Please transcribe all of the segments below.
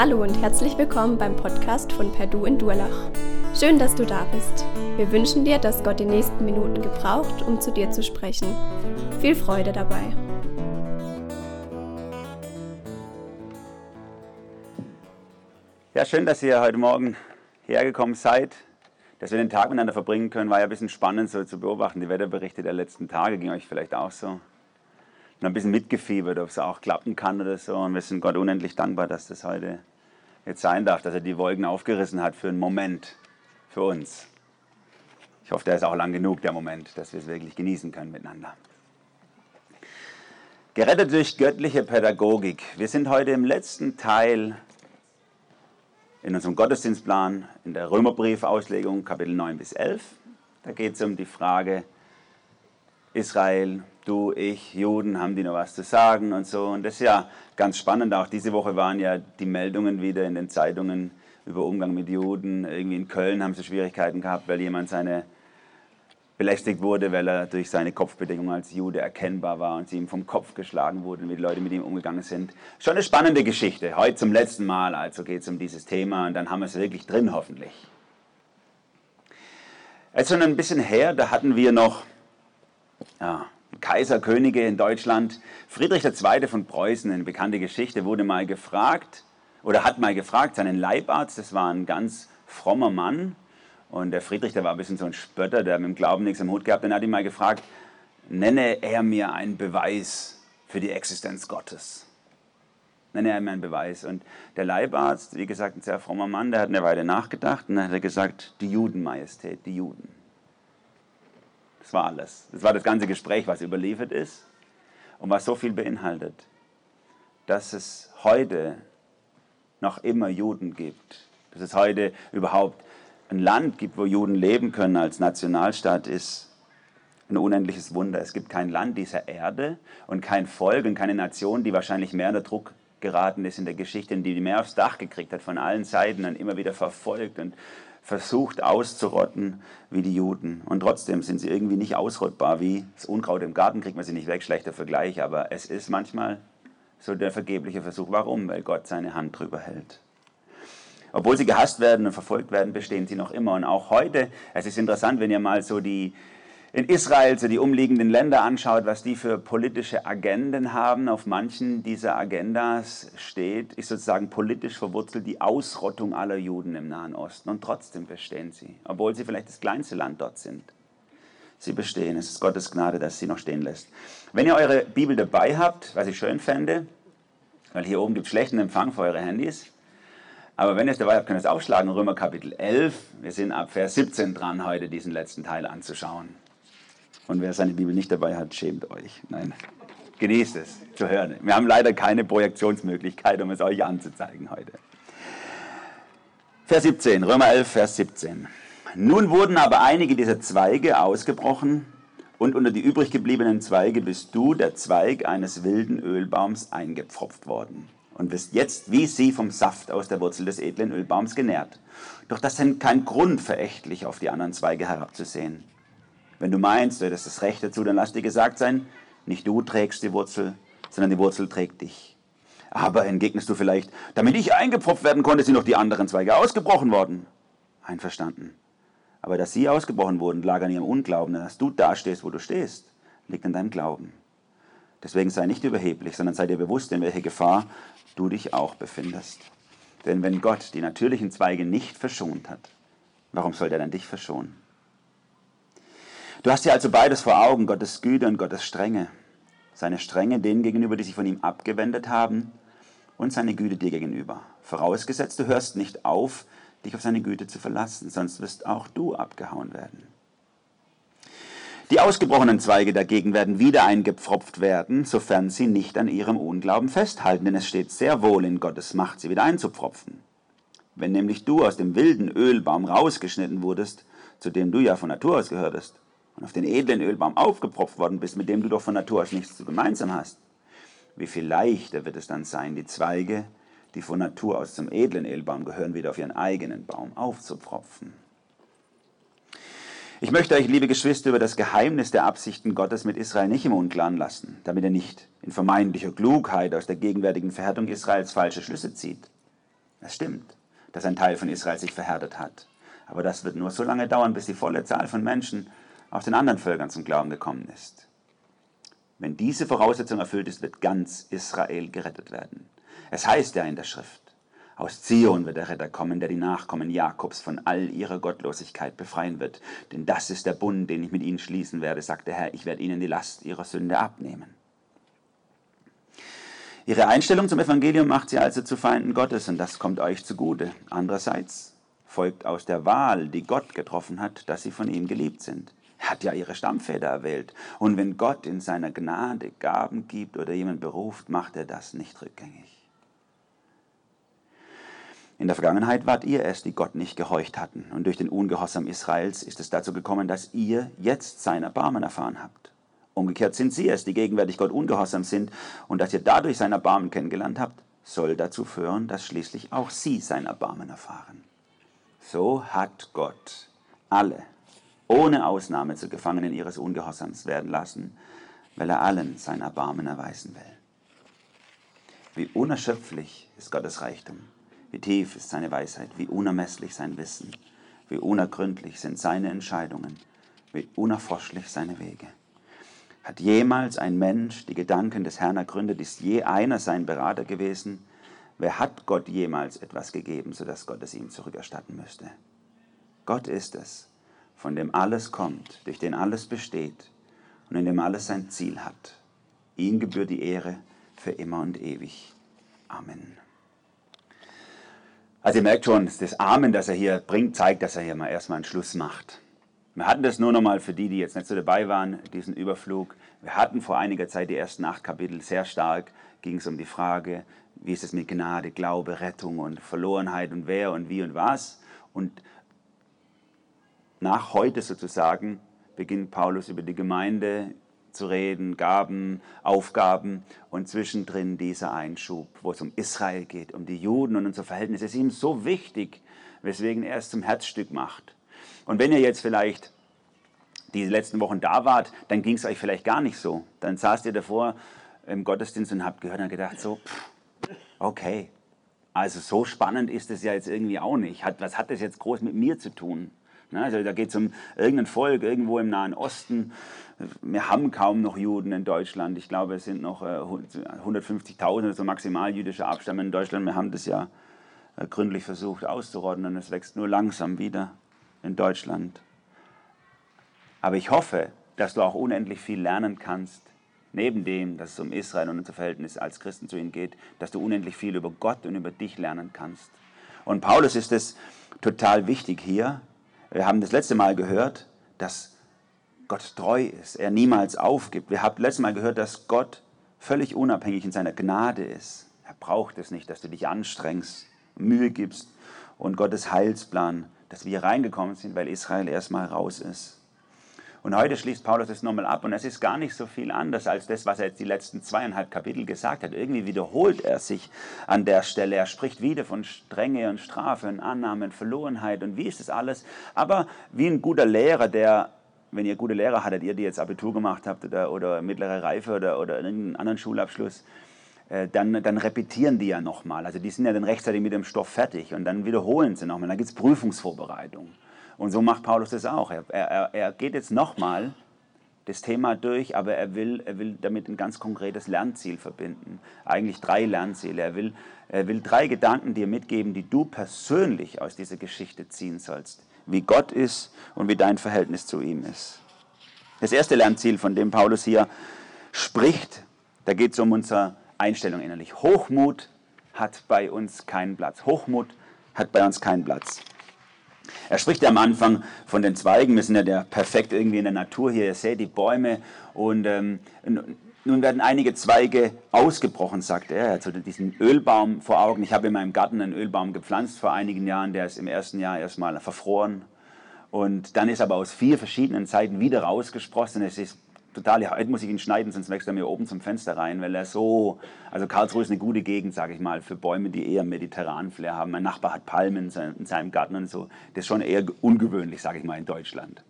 Hallo und herzlich willkommen beim Podcast von Perdu in Durlach. Schön, dass du da bist. Wir wünschen dir, dass Gott die nächsten Minuten gebraucht, um zu dir zu sprechen. Viel Freude dabei. Ja, schön, dass ihr heute Morgen hergekommen seid. Dass wir den Tag miteinander verbringen können, war ja ein bisschen spannend so zu beobachten. Die Wetterberichte der letzten Tage ging euch vielleicht auch so und ein bisschen mitgefiebert, ob es auch klappen kann oder so. Und wir sind Gott unendlich dankbar, dass das heute jetzt sein darf, dass er die Wolken aufgerissen hat für einen Moment, für uns. Ich hoffe, der ist auch lang genug, der Moment, dass wir es wirklich genießen können miteinander. Gerettet durch göttliche Pädagogik. Wir sind heute im letzten Teil in unserem Gottesdienstplan, in der Römerbrief-Auslegung, Kapitel 9 bis 11. Da geht es um die Frage, Israel, du, ich, Juden, haben die noch was zu sagen und so. Und das ist ja ganz spannend. Auch diese Woche waren ja die Meldungen wieder in den Zeitungen über Umgang mit Juden. Irgendwie in Köln haben sie Schwierigkeiten gehabt, weil jemand seine belästigt wurde, weil er durch seine Kopfbedingungen als Jude erkennbar war und sie ihm vom Kopf geschlagen wurden, wie die Leute mit ihm umgegangen sind. Schon eine spannende Geschichte. Heute zum letzten Mal, also geht es um dieses Thema und dann haben wir es wirklich drin hoffentlich. Es ist schon ein bisschen her, da hatten wir noch ja, Kaiser, Könige in Deutschland. Friedrich II. von Preußen, eine bekannte Geschichte, wurde mal gefragt oder hat mal gefragt, seinen Leibarzt, das war ein ganz frommer Mann. Und der Friedrich, der war ein bisschen so ein Spötter, der mit dem Glauben nichts im Hut gehabt. Dann hat ihn mal gefragt, nenne er mir einen Beweis für die Existenz Gottes. Nenne er mir einen Beweis. Und der Leibarzt, wie gesagt, ein sehr frommer Mann, der hat eine Weile nachgedacht und dann hat er gesagt, die Judenmajestät, die Juden. Das war alles. Das war das ganze Gespräch, was überliefert ist und was so viel beinhaltet, dass es heute noch immer Juden gibt. Dass es heute überhaupt ein Land gibt, wo Juden leben können als Nationalstaat, ist ein unendliches Wunder. Es gibt kein Land dieser Erde und kein Volk und keine Nation, die wahrscheinlich mehr unter Druck geraten ist in der Geschichte die mehr aufs Dach gekriegt hat von allen Seiten und immer wieder verfolgt und versucht auszurotten wie die Juden. Und trotzdem sind sie irgendwie nicht ausrottbar wie das Unkraut im Garten, kriegt man sie nicht weg, schlechter Vergleich, aber es ist manchmal so der vergebliche Versuch. Warum? Weil Gott seine Hand drüber hält. Obwohl sie gehasst werden und verfolgt werden, bestehen sie noch immer. Und auch heute, es ist interessant, wenn ihr mal so die in Israel so die umliegenden Länder anschaut, was die für politische Agenden haben, auf manchen dieser Agendas steht, ist sozusagen politisch verwurzelt die Ausrottung aller Juden im Nahen Osten. Und trotzdem bestehen sie, obwohl sie vielleicht das kleinste Land dort sind. Sie bestehen. Es ist Gottes Gnade, dass sie noch stehen lässt. Wenn ihr eure Bibel dabei habt, was ich schön fände, weil hier oben gibt es schlechten Empfang für eure Handys, aber wenn ihr es dabei habt, könnt ihr es aufschlagen, Römer Kapitel 11. Wir sind ab Vers 17 dran, heute diesen letzten Teil anzuschauen. Und wer seine Bibel nicht dabei hat, schämt euch. Nein, genießt es zu hören. Wir haben leider keine Projektionsmöglichkeit, um es euch anzuzeigen heute. Vers 17, Römer 11, Vers 17. Nun wurden aber einige dieser Zweige ausgebrochen und unter die übrig gebliebenen Zweige bist du, der Zweig eines wilden Ölbaums, eingepfropft worden und bist jetzt wie sie vom Saft aus der Wurzel des edlen Ölbaums genährt. Doch das sind kein Grund, verächtlich auf die anderen Zweige herabzusehen. Wenn du meinst, du hättest das Recht dazu, dann lass dir gesagt sein, nicht du trägst die Wurzel, sondern die Wurzel trägt dich. Aber entgegnest du vielleicht, damit ich eingepfropft werden konnte, sind noch die anderen Zweige ausgebrochen worden. Einverstanden. Aber dass sie ausgebrochen wurden, lag an ihrem Unglauben, dass du da stehst, wo du stehst, liegt an deinem Glauben. Deswegen sei nicht überheblich, sondern sei dir bewusst, in welcher Gefahr du dich auch befindest. Denn wenn Gott die natürlichen Zweige nicht verschont hat, warum soll er dann dich verschonen? Du hast ja also beides vor Augen, Gottes Güte und Gottes Strenge. Seine Strenge denen gegenüber, die sich von ihm abgewendet haben, und seine Güte dir gegenüber. Vorausgesetzt, du hörst nicht auf, dich auf seine Güte zu verlassen, sonst wirst auch du abgehauen werden. Die ausgebrochenen Zweige dagegen werden wieder eingepfropft werden, sofern sie nicht an ihrem Unglauben festhalten, denn es steht sehr wohl in Gottes Macht, sie wieder einzupfropfen. Wenn nämlich du aus dem wilden Ölbaum rausgeschnitten wurdest, zu dem du ja von Natur aus gehörtest, und auf den edlen Ölbaum aufgepropft worden bist, mit dem du doch von Natur aus nichts zu gemeinsam hast, wie viel leichter wird es dann sein, die Zweige, die von Natur aus zum edlen Ölbaum gehören, wieder auf ihren eigenen Baum aufzupropfen. Ich möchte euch, liebe Geschwister, über das Geheimnis der Absichten Gottes mit Israel nicht im Unklaren lassen, damit er nicht in vermeintlicher Klugheit aus der gegenwärtigen Verhärtung Israels falsche Schlüsse zieht. Es stimmt, dass ein Teil von Israel sich verhärtet hat. Aber das wird nur so lange dauern, bis die volle Zahl von Menschen aus den anderen Völkern zum Glauben gekommen ist. Wenn diese Voraussetzung erfüllt ist, wird ganz Israel gerettet werden. Es heißt ja in der Schrift, aus Zion wird der Retter kommen, der die Nachkommen Jakobs von all ihrer Gottlosigkeit befreien wird. Denn das ist der Bund, den ich mit ihnen schließen werde, sagt der Herr. Ich werde ihnen die Last ihrer Sünde abnehmen. Ihre Einstellung zum Evangelium macht sie also zu Feinden Gottes und das kommt euch zugute. Andererseits folgt aus der Wahl, die Gott getroffen hat, dass sie von ihm geliebt sind. Hat ja ihre Stammväter erwählt. Und wenn Gott in seiner Gnade Gaben gibt oder jemand beruft, macht er das nicht rückgängig. In der Vergangenheit wart ihr es, die Gott nicht gehorcht hatten. Und durch den Ungehorsam Israels ist es dazu gekommen, dass ihr jetzt sein Erbarmen erfahren habt. Umgekehrt sind sie es, die gegenwärtig Gott ungehorsam sind. Und dass ihr dadurch sein Erbarmen kennengelernt habt, soll dazu führen, dass schließlich auch sie sein Erbarmen erfahren. So hat Gott alle ohne Ausnahme zu Gefangenen ihres Ungehorsams werden lassen, weil er allen sein Erbarmen erweisen will. Wie unerschöpflich ist Gottes Reichtum. Wie tief ist seine Weisheit, wie unermesslich sein Wissen, wie unergründlich sind seine Entscheidungen, wie unerforschlich seine Wege. Hat jemals ein Mensch die Gedanken des Herrn ergründet? Ist je einer sein Berater gewesen? Wer hat Gott jemals etwas gegeben, sodass Gott es ihm zurückerstatten müsste? Gott ist es, von dem alles kommt, durch den alles besteht und in dem alles sein Ziel hat. Ihm gebührt die Ehre für immer und ewig. Amen. Also ihr merkt schon, das Amen, das er hier bringt, zeigt, dass er hier mal erstmal einen Schluss macht. Wir hatten das nur nochmal für die, die jetzt nicht so dabei waren, diesen Überflug. Wir hatten vor einiger Zeit die ersten acht Kapitel sehr stark, ging es um die Frage, wie ist es mit Gnade, Glaube, Rettung und Verlorenheit und wer und wie und was. Und nach heute sozusagen beginnt Paulus über die Gemeinde, zu reden, Gaben, Aufgaben und zwischendrin dieser Einschub, wo es um Israel geht, um die Juden und unser Verhältnis. Es ist ihm so wichtig, weswegen er es zum Herzstück macht. Und wenn ihr jetzt vielleicht die letzten Wochen da wart, dann ging es euch vielleicht gar nicht so. Dann saßt ihr davor im Gottesdienst und habt gehört und gedacht so, okay, also so spannend ist es ja jetzt irgendwie auch nicht. was hat das jetzt groß mit mir zu tun? Also da geht es um irgendein Volk irgendwo im Nahen Osten. Wir haben kaum noch Juden in Deutschland. Ich glaube, es sind noch 150.000 so maximal jüdische Abstammung in Deutschland. Wir haben das ja äh, gründlich versucht auszurotten und es wächst nur langsam wieder in Deutschland. Aber ich hoffe, dass du auch unendlich viel lernen kannst, neben dem, dass es um Israel und unser Verhältnis als Christen zu ihnen geht, dass du unendlich viel über Gott und über dich lernen kannst. Und Paulus ist es total wichtig hier, wir haben das letzte Mal gehört, dass Gott treu ist, er niemals aufgibt. Wir haben das letzte Mal gehört, dass Gott völlig unabhängig in seiner Gnade ist. Er braucht es nicht, dass du dich anstrengst, Mühe gibst und Gottes Heilsplan, dass wir reingekommen sind, weil Israel erstmal raus ist. Und heute schließt Paulus das nochmal ab und es ist gar nicht so viel anders als das, was er jetzt die letzten zweieinhalb Kapitel gesagt hat. Irgendwie wiederholt er sich an der Stelle. Er spricht wieder von Strenge und Strafe und Annahme und Verlorenheit und wie ist das alles. Aber wie ein guter Lehrer, der wenn ihr gute Lehrer hattet, ihr die jetzt Abitur gemacht habt oder, oder mittlere Reife oder, oder irgendeinen anderen Schulabschluss, äh, dann, dann repetieren die ja nochmal. Also die sind ja dann rechtzeitig mit dem Stoff fertig und dann wiederholen sie nochmal. Dann gibt es Prüfungsvorbereitung. Und so macht Paulus das auch. Er, er, er geht jetzt nochmal das Thema durch, aber er will, er will damit ein ganz konkretes Lernziel verbinden. Eigentlich drei Lernziele. Er will, er will drei Gedanken dir mitgeben, die du persönlich aus dieser Geschichte ziehen sollst. Wie Gott ist und wie dein Verhältnis zu ihm ist. Das erste Lernziel, von dem Paulus hier spricht, da geht es um unsere Einstellung innerlich. Hochmut hat bei uns keinen Platz. Hochmut hat bei uns keinen Platz. Er spricht ja am Anfang von den Zweigen. Wir sind ja der, perfekt irgendwie in der Natur hier. Ihr seht die Bäume und ähm, nun werden einige Zweige ausgebrochen, sagt er. Er hat so diesen Ölbaum vor Augen. Ich habe in meinem Garten einen Ölbaum gepflanzt vor einigen Jahren. Der ist im ersten Jahr erstmal verfroren. Und dann ist aber aus vier verschiedenen Zeiten wieder rausgesprossen. Es ist total, ja, heute muss ich ihn schneiden, sonst wächst er mir oben zum Fenster rein, weil er so, also Karlsruhe ist eine gute Gegend, sage ich mal, für Bäume, die eher mediterranen Flair haben. Mein Nachbar hat Palmen in seinem Garten und so. Das ist schon eher ungewöhnlich, sage ich mal, in Deutschland.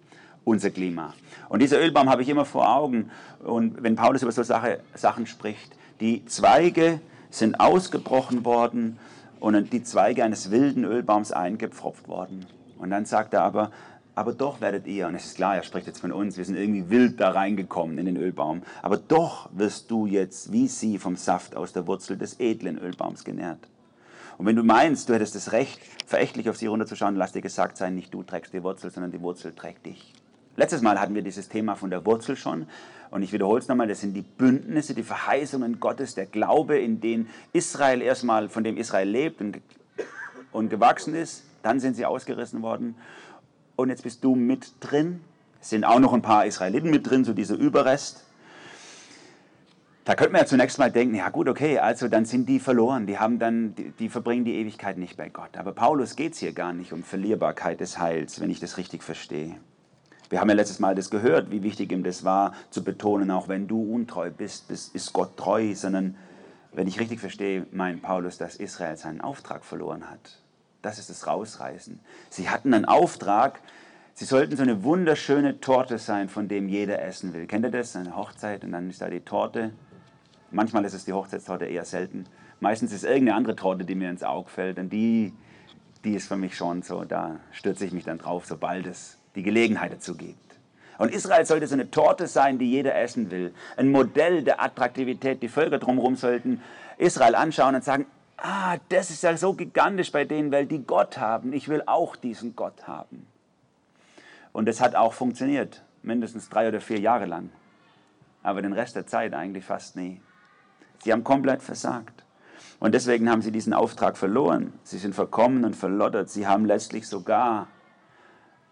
Unser Klima. Und dieser Ölbaum habe ich immer vor Augen. Und wenn Paulus über so Sache, Sachen spricht, die Zweige sind ausgebrochen worden und die Zweige eines wilden Ölbaums eingepfropft worden. Und dann sagt er aber, aber doch werdet ihr, und es ist klar, er spricht jetzt von uns, wir sind irgendwie wild da reingekommen in den Ölbaum, aber doch wirst du jetzt wie sie vom Saft aus der Wurzel des edlen Ölbaums genährt. Und wenn du meinst, du hättest das Recht, verächtlich auf sie runterzuschauen, lass dir gesagt sein, nicht du trägst die Wurzel, sondern die Wurzel trägt dich. Letztes Mal hatten wir dieses Thema von der Wurzel schon. Und ich wiederhole es nochmal, das sind die Bündnisse, die Verheißungen Gottes, der Glaube, in den Israel erstmal, von dem Israel lebt und, und gewachsen ist. Dann sind sie ausgerissen worden. Und jetzt bist du mit drin. Es sind auch noch ein paar Israeliten mit drin, so dieser Überrest. Da könnte man ja zunächst mal denken, ja gut, okay, also dann sind die verloren, die, haben dann, die, die verbringen die Ewigkeit nicht bei Gott. Aber Paulus geht es hier gar nicht um Verlierbarkeit des Heils, wenn ich das richtig verstehe. Wir haben ja letztes Mal das gehört, wie wichtig ihm das war, zu betonen, auch wenn du untreu bist, ist Gott treu, sondern wenn ich richtig verstehe, meint Paulus, dass Israel seinen Auftrag verloren hat. Das ist das Rausreißen. Sie hatten einen Auftrag, sie sollten so eine wunderschöne Torte sein, von dem jeder essen will. Kennt ihr das? Eine Hochzeit und dann ist da die Torte. Manchmal ist es die Hochzeitstorte eher selten. Meistens ist es irgendeine andere Torte, die mir ins Auge fällt. Und die, die ist für mich schon so, da stürze ich mich dann drauf, sobald es die Gelegenheit dazu gibt. Und Israel sollte so eine Torte sein, die jeder essen will. Ein Modell der Attraktivität. Die Völker drumherum sollten Israel anschauen und sagen, ah, das ist ja so gigantisch bei denen, weil die Gott haben. Ich will auch diesen Gott haben. Und das hat auch funktioniert, mindestens drei oder vier Jahre lang. Aber den Rest der Zeit eigentlich fast nie. Sie haben komplett versagt. Und deswegen haben sie diesen Auftrag verloren. Sie sind verkommen und verlottert. Sie haben letztlich sogar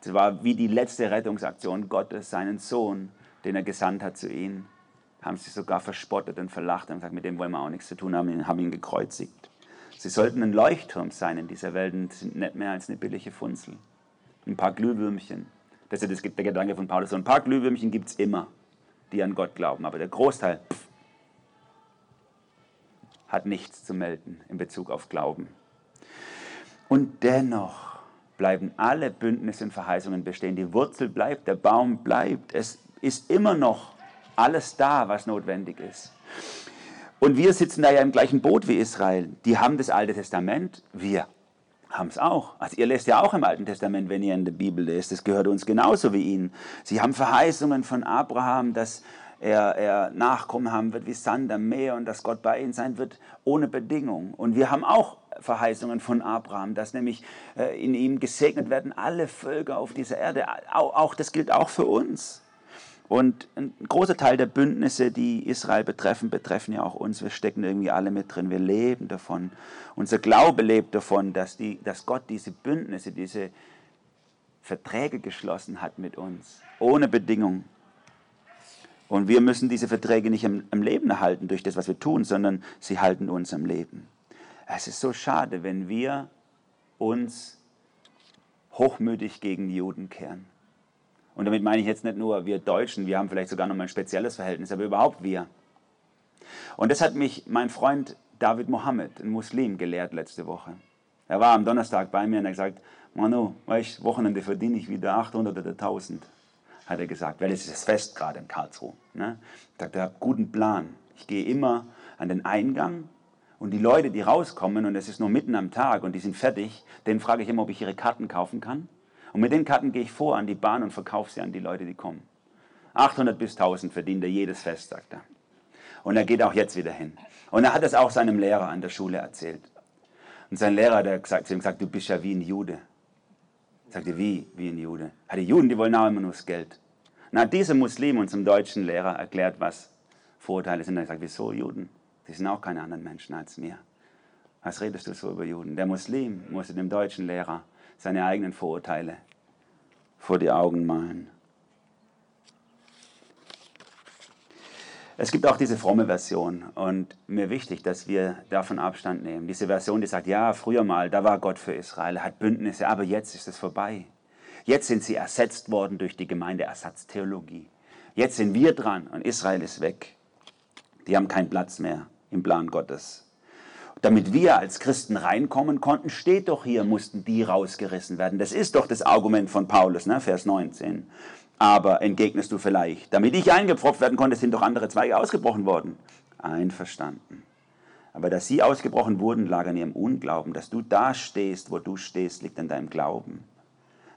es war wie die letzte Rettungsaktion Gottes, seinen Sohn, den er gesandt hat zu ihnen. Haben sie sogar verspottet und verlacht und gesagt, mit dem wollen wir auch nichts zu tun haben, haben ihn gekreuzigt. Sie sollten ein Leuchtturm sein in dieser Welt und sind nicht mehr als eine billige Funzel. Ein paar Glühwürmchen. Das ist der Gedanke von Paulus. Ein paar Glühwürmchen gibt es immer, die an Gott glauben. Aber der Großteil pff, hat nichts zu melden in Bezug auf Glauben. Und dennoch bleiben alle Bündnisse und Verheißungen bestehen. Die Wurzel bleibt, der Baum bleibt. Es ist immer noch alles da, was notwendig ist. Und wir sitzen da ja im gleichen Boot wie Israel. Die haben das Alte Testament, wir haben es auch. Also ihr lest ja auch im Alten Testament, wenn ihr in der Bibel lest. Das gehört uns genauso wie ihnen. Sie haben Verheißungen von Abraham, dass er, er Nachkommen haben wird wie Sand am Meer und dass Gott bei ihnen sein wird ohne Bedingung. Und wir haben auch Verheißungen von Abraham, dass nämlich äh, in ihm gesegnet werden alle Völker auf dieser Erde. Auch, das gilt auch für uns. Und ein großer Teil der Bündnisse, die Israel betreffen, betreffen ja auch uns. Wir stecken irgendwie alle mit drin. Wir leben davon. Unser Glaube lebt davon, dass, die, dass Gott diese Bündnisse, diese Verträge geschlossen hat mit uns, ohne Bedingung. Und wir müssen diese Verträge nicht am, am Leben erhalten durch das, was wir tun, sondern sie halten uns am Leben. Es ist so schade, wenn wir uns hochmütig gegen Juden kehren. Und damit meine ich jetzt nicht nur wir Deutschen, wir haben vielleicht sogar noch mal ein spezielles Verhältnis, aber überhaupt wir. Und das hat mich mein Freund David Mohammed, ein Muslim, gelehrt letzte Woche. Er war am Donnerstag bei mir und er hat gesagt, Manu, weißt, Wochenende verdiene ich wieder 800 oder 1000, hat er gesagt, weil es ist das Fest gerade in Karlsruhe. Ne? Ich habe guten Plan. Ich gehe immer an den Eingang und die Leute, die rauskommen, und es ist nur mitten am Tag und die sind fertig, denen frage ich immer, ob ich ihre Karten kaufen kann. Und mit den Karten gehe ich vor an die Bahn und verkaufe sie an die Leute, die kommen. 800 bis 1000 verdient er jedes Fest, sagt er. Und er geht auch jetzt wieder hin. Und er hat es auch seinem Lehrer an der Schule erzählt. Und sein Lehrer hat gesagt, zu ihm gesagt, du bist ja wie ein Jude. Sagte, wie, wie ein Jude? Ja, die Juden, die wollen auch immer nur das Geld. Na, dieser Muslim unserem deutschen Lehrer erklärt, was Vorurteile sind. Er sagt, wieso Juden? Die sind auch keine anderen Menschen als mir. Was redest du so über Juden? Der Muslim musste dem deutschen Lehrer seine eigenen Vorurteile vor die Augen malen. Es gibt auch diese fromme Version und mir wichtig, dass wir davon Abstand nehmen. Diese Version, die sagt, ja, früher mal, da war Gott für Israel, hat Bündnisse, aber jetzt ist es vorbei. Jetzt sind sie ersetzt worden durch die Gemeindeersatztheologie. Jetzt sind wir dran und Israel ist weg. Die haben keinen Platz mehr im Plan Gottes. Damit wir als Christen reinkommen konnten, steht doch hier, mussten die rausgerissen werden. Das ist doch das Argument von Paulus, ne? Vers 19. Aber entgegnest du vielleicht, damit ich eingepfropft werden konnte, sind doch andere Zweige ausgebrochen worden. Einverstanden. Aber dass sie ausgebrochen wurden, lag an ihrem Unglauben. Dass du da stehst, wo du stehst, liegt an deinem Glauben.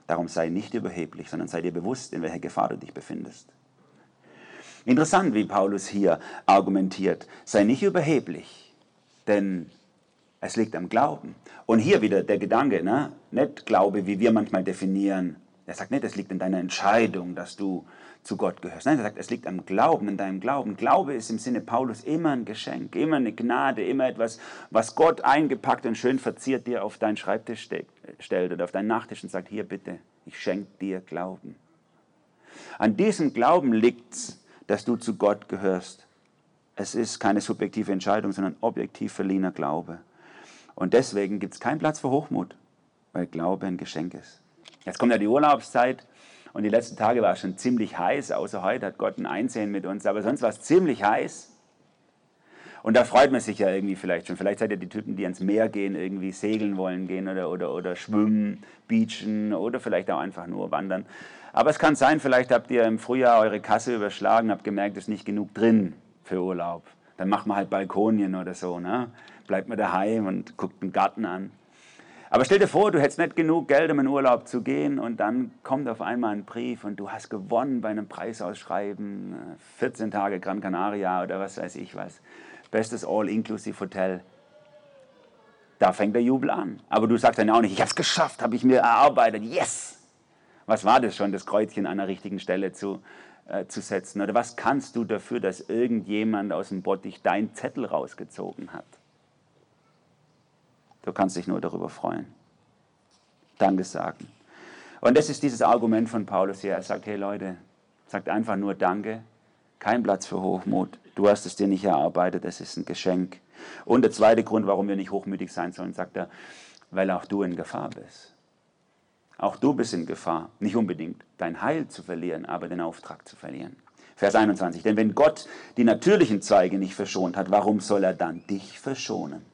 Darum sei nicht überheblich, sondern sei dir bewusst, in welcher Gefahr du dich befindest. Interessant, wie Paulus hier argumentiert. Sei nicht überheblich, denn es liegt am Glauben. Und hier wieder der Gedanke, ne? nicht Glaube, wie wir manchmal definieren. Er sagt nicht, es liegt in deiner Entscheidung, dass du zu Gott gehörst. Nein, er sagt, es liegt am Glauben, in deinem Glauben. Glaube ist im Sinne Paulus immer ein Geschenk, immer eine Gnade, immer etwas, was Gott eingepackt und schön verziert dir auf deinen Schreibtisch stellt oder auf deinen Nachttisch und sagt, hier bitte, ich schenke dir Glauben. An diesem Glauben liegt es, dass du zu Gott gehörst. Es ist keine subjektive Entscheidung, sondern objektiv verliehener Glaube. Und deswegen gibt es keinen Platz für Hochmut, weil Glaube ein Geschenk ist. Jetzt kommt ja die Urlaubszeit und die letzten Tage war es schon ziemlich heiß, außer heute hat Gott ein Einsehen mit uns, aber sonst war es ziemlich heiß. Und da freut man sich ja irgendwie vielleicht schon. Vielleicht seid ihr die Typen, die ans Meer gehen, irgendwie segeln wollen gehen oder, oder, oder schwimmen, beachen oder vielleicht auch einfach nur wandern. Aber es kann sein, vielleicht habt ihr im Frühjahr eure Kasse überschlagen, habt gemerkt, es ist nicht genug drin für Urlaub. Dann macht man halt Balkonien oder so. Ne? Bleibt man daheim und guckt den Garten an. Aber stell dir vor, du hättest nicht genug Geld, um in Urlaub zu gehen und dann kommt auf einmal ein Brief und du hast gewonnen bei einem Preisausschreiben, 14 Tage Gran Canaria oder was weiß ich was, bestes All-Inclusive Hotel. Da fängt der Jubel an. Aber du sagst dann auch nicht, ich habe es geschafft, habe ich mir erarbeitet, yes! Was war das schon, das Kreuzchen an der richtigen Stelle zu, äh, zu setzen? Oder was kannst du dafür, dass irgendjemand aus dem Bottich deinen Zettel rausgezogen hat? Du kannst dich nur darüber freuen. Danke sagen. Und das ist dieses Argument von Paulus hier. Er sagt, hey Leute, sagt einfach nur Danke. Kein Platz für Hochmut. Du hast es dir nicht erarbeitet, es ist ein Geschenk. Und der zweite Grund, warum wir nicht hochmütig sein sollen, sagt er, weil auch du in Gefahr bist. Auch du bist in Gefahr, nicht unbedingt dein Heil zu verlieren, aber den Auftrag zu verlieren. Vers 21. Denn wenn Gott die natürlichen Zweige nicht verschont hat, warum soll er dann dich verschonen?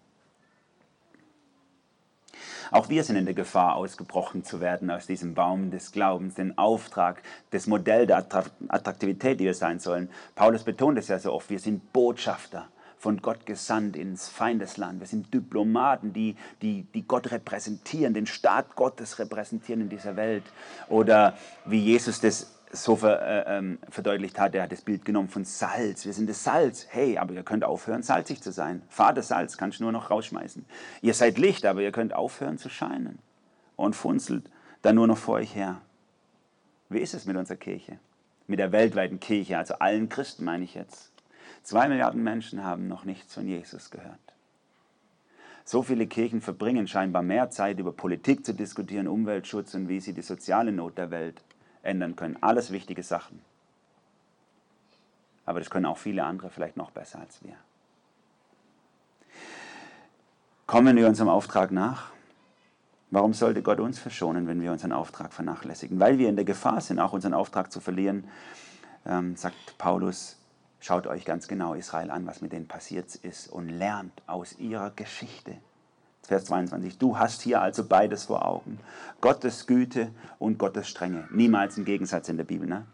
Auch wir sind in der Gefahr, ausgebrochen zu werden aus diesem Baum des Glaubens, den Auftrag, das Modell der Attraktivität, die wir sein sollen. Paulus betont es ja so oft, wir sind Botschafter von Gott gesandt ins Feindesland. Wir sind Diplomaten, die, die, die Gott repräsentieren, den Staat Gottes repräsentieren in dieser Welt. Oder wie Jesus das so ver, äh, ähm, verdeutlicht hat, er hat das Bild genommen von Salz. Wir sind das Salz. Hey, aber ihr könnt aufhören, salzig zu sein. Vater Salz kannst du nur noch rausschmeißen. Ihr seid Licht, aber ihr könnt aufhören zu scheinen. Und funzelt dann nur noch vor euch her. Wie ist es mit unserer Kirche? Mit der weltweiten Kirche, also allen Christen meine ich jetzt. Zwei Milliarden Menschen haben noch nichts von Jesus gehört. So viele Kirchen verbringen scheinbar mehr Zeit, über Politik zu diskutieren, Umweltschutz und wie sie die soziale Not der Welt ändern können. Alles wichtige Sachen. Aber das können auch viele andere vielleicht noch besser als wir. Kommen wir unserem Auftrag nach? Warum sollte Gott uns verschonen, wenn wir unseren Auftrag vernachlässigen? Weil wir in der Gefahr sind, auch unseren Auftrag zu verlieren, ähm, sagt Paulus, schaut euch ganz genau Israel an, was mit denen passiert ist und lernt aus ihrer Geschichte. Vers 22. Du hast hier also beides vor Augen. Gottes Güte und Gottes Strenge. Niemals ein Gegensatz in der Bibel. Ne?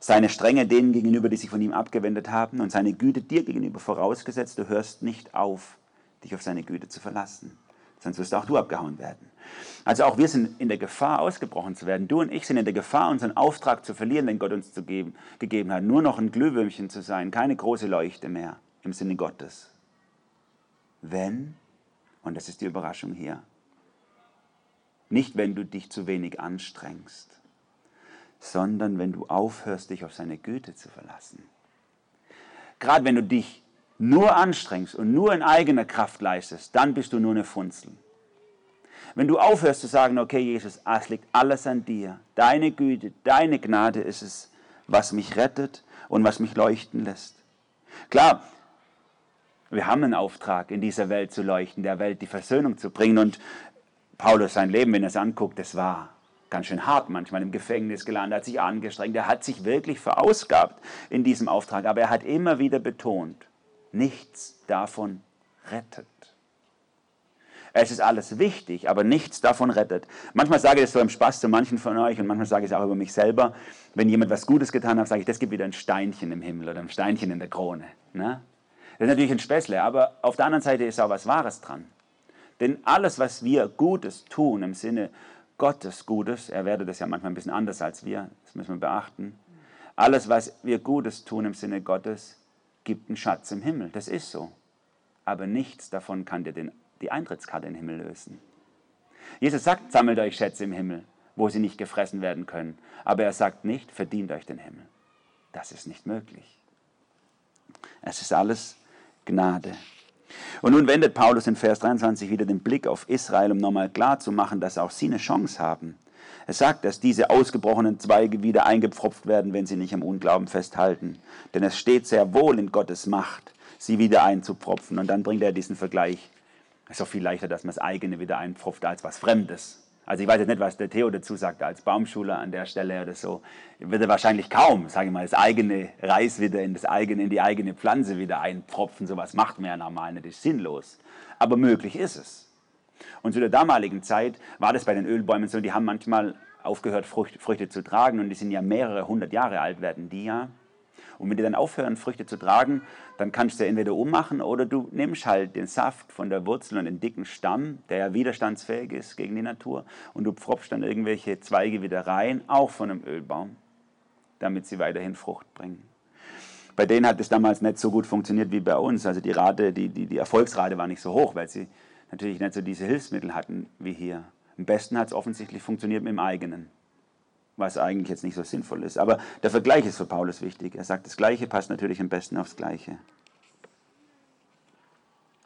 Seine Strenge denen gegenüber, die sich von ihm abgewendet haben und seine Güte dir gegenüber vorausgesetzt. Du hörst nicht auf, dich auf seine Güte zu verlassen. Sonst wirst auch du abgehauen werden. Also auch wir sind in der Gefahr, ausgebrochen zu werden. Du und ich sind in der Gefahr, unseren Auftrag zu verlieren, den Gott uns zu geben, gegeben hat. Nur noch ein Glühwürmchen zu sein, keine große Leuchte mehr im Sinne Gottes. Wenn und das ist die Überraschung hier. Nicht, wenn du dich zu wenig anstrengst, sondern wenn du aufhörst, dich auf seine Güte zu verlassen. Gerade wenn du dich nur anstrengst und nur in eigener Kraft leistest, dann bist du nur eine Funzel. Wenn du aufhörst zu sagen, okay Jesus, es liegt alles an dir, deine Güte, deine Gnade ist es, was mich rettet und was mich leuchten lässt. Klar, wir haben einen Auftrag, in dieser Welt zu leuchten, der Welt die Versöhnung zu bringen. Und Paulus, sein Leben, wenn er es anguckt, das war ganz schön hart, manchmal im Gefängnis gelandet, hat sich angestrengt, er hat sich wirklich verausgabt in diesem Auftrag. Aber er hat immer wieder betont, nichts davon rettet. Es ist alles wichtig, aber nichts davon rettet. Manchmal sage ich das so im Spaß zu manchen von euch und manchmal sage ich es auch über mich selber. Wenn jemand was Gutes getan hat, sage ich, das gibt wieder ein Steinchen im Himmel oder ein Steinchen in der Krone. Ne? Das ist natürlich ein Späßle, aber auf der anderen Seite ist auch was Wahres dran. Denn alles, was wir Gutes tun, im Sinne Gottes Gutes, er werde das ja manchmal ein bisschen anders als wir, das müssen wir beachten, alles, was wir Gutes tun im Sinne Gottes, gibt einen Schatz im Himmel. Das ist so. Aber nichts davon kann dir den, die Eintrittskarte in den Himmel lösen. Jesus sagt, sammelt euch Schätze im Himmel, wo sie nicht gefressen werden können. Aber er sagt nicht, verdient euch den Himmel. Das ist nicht möglich. Es ist alles Gnade. Und nun wendet Paulus in Vers 23 wieder den Blick auf Israel, um nochmal klarzumachen, dass auch sie eine Chance haben. Er sagt, dass diese ausgebrochenen Zweige wieder eingepfropft werden, wenn sie nicht am Unglauben festhalten. Denn es steht sehr wohl in Gottes Macht, sie wieder einzupfropfen. Und dann bringt er diesen Vergleich. Ist auch viel leichter, dass man das eigene wieder einpfropft, als was Fremdes. Also ich weiß jetzt nicht, was der Theo dazu sagt als Baumschuler an der Stelle oder so. Wird er wahrscheinlich kaum, sage ich mal, das eigene Reis wieder in, das eigene, in die eigene Pflanze wieder einpfropfen. Sowas macht man ja normal nicht, ist sinnlos. Aber möglich ist es. Und zu der damaligen Zeit war das bei den Ölbäumen so, die haben manchmal aufgehört, Früchte, Früchte zu tragen und die sind ja mehrere hundert Jahre alt, werden die ja. Und wenn die dann aufhören, Früchte zu tragen, dann kannst du entweder ummachen oder du nimmst halt den Saft von der Wurzel und den dicken Stamm, der ja widerstandsfähig ist gegen die Natur, und du pfropfst dann irgendwelche Zweige wieder rein, auch von einem Ölbaum, damit sie weiterhin Frucht bringen. Bei denen hat es damals nicht so gut funktioniert wie bei uns. Also die Rate, die, die, die Erfolgsrate war nicht so hoch, weil sie natürlich nicht so diese Hilfsmittel hatten wie hier. Am besten hat es offensichtlich funktioniert mit dem eigenen was eigentlich jetzt nicht so sinnvoll ist. Aber der Vergleich ist für Paulus wichtig. Er sagt, das Gleiche passt natürlich am besten aufs Gleiche.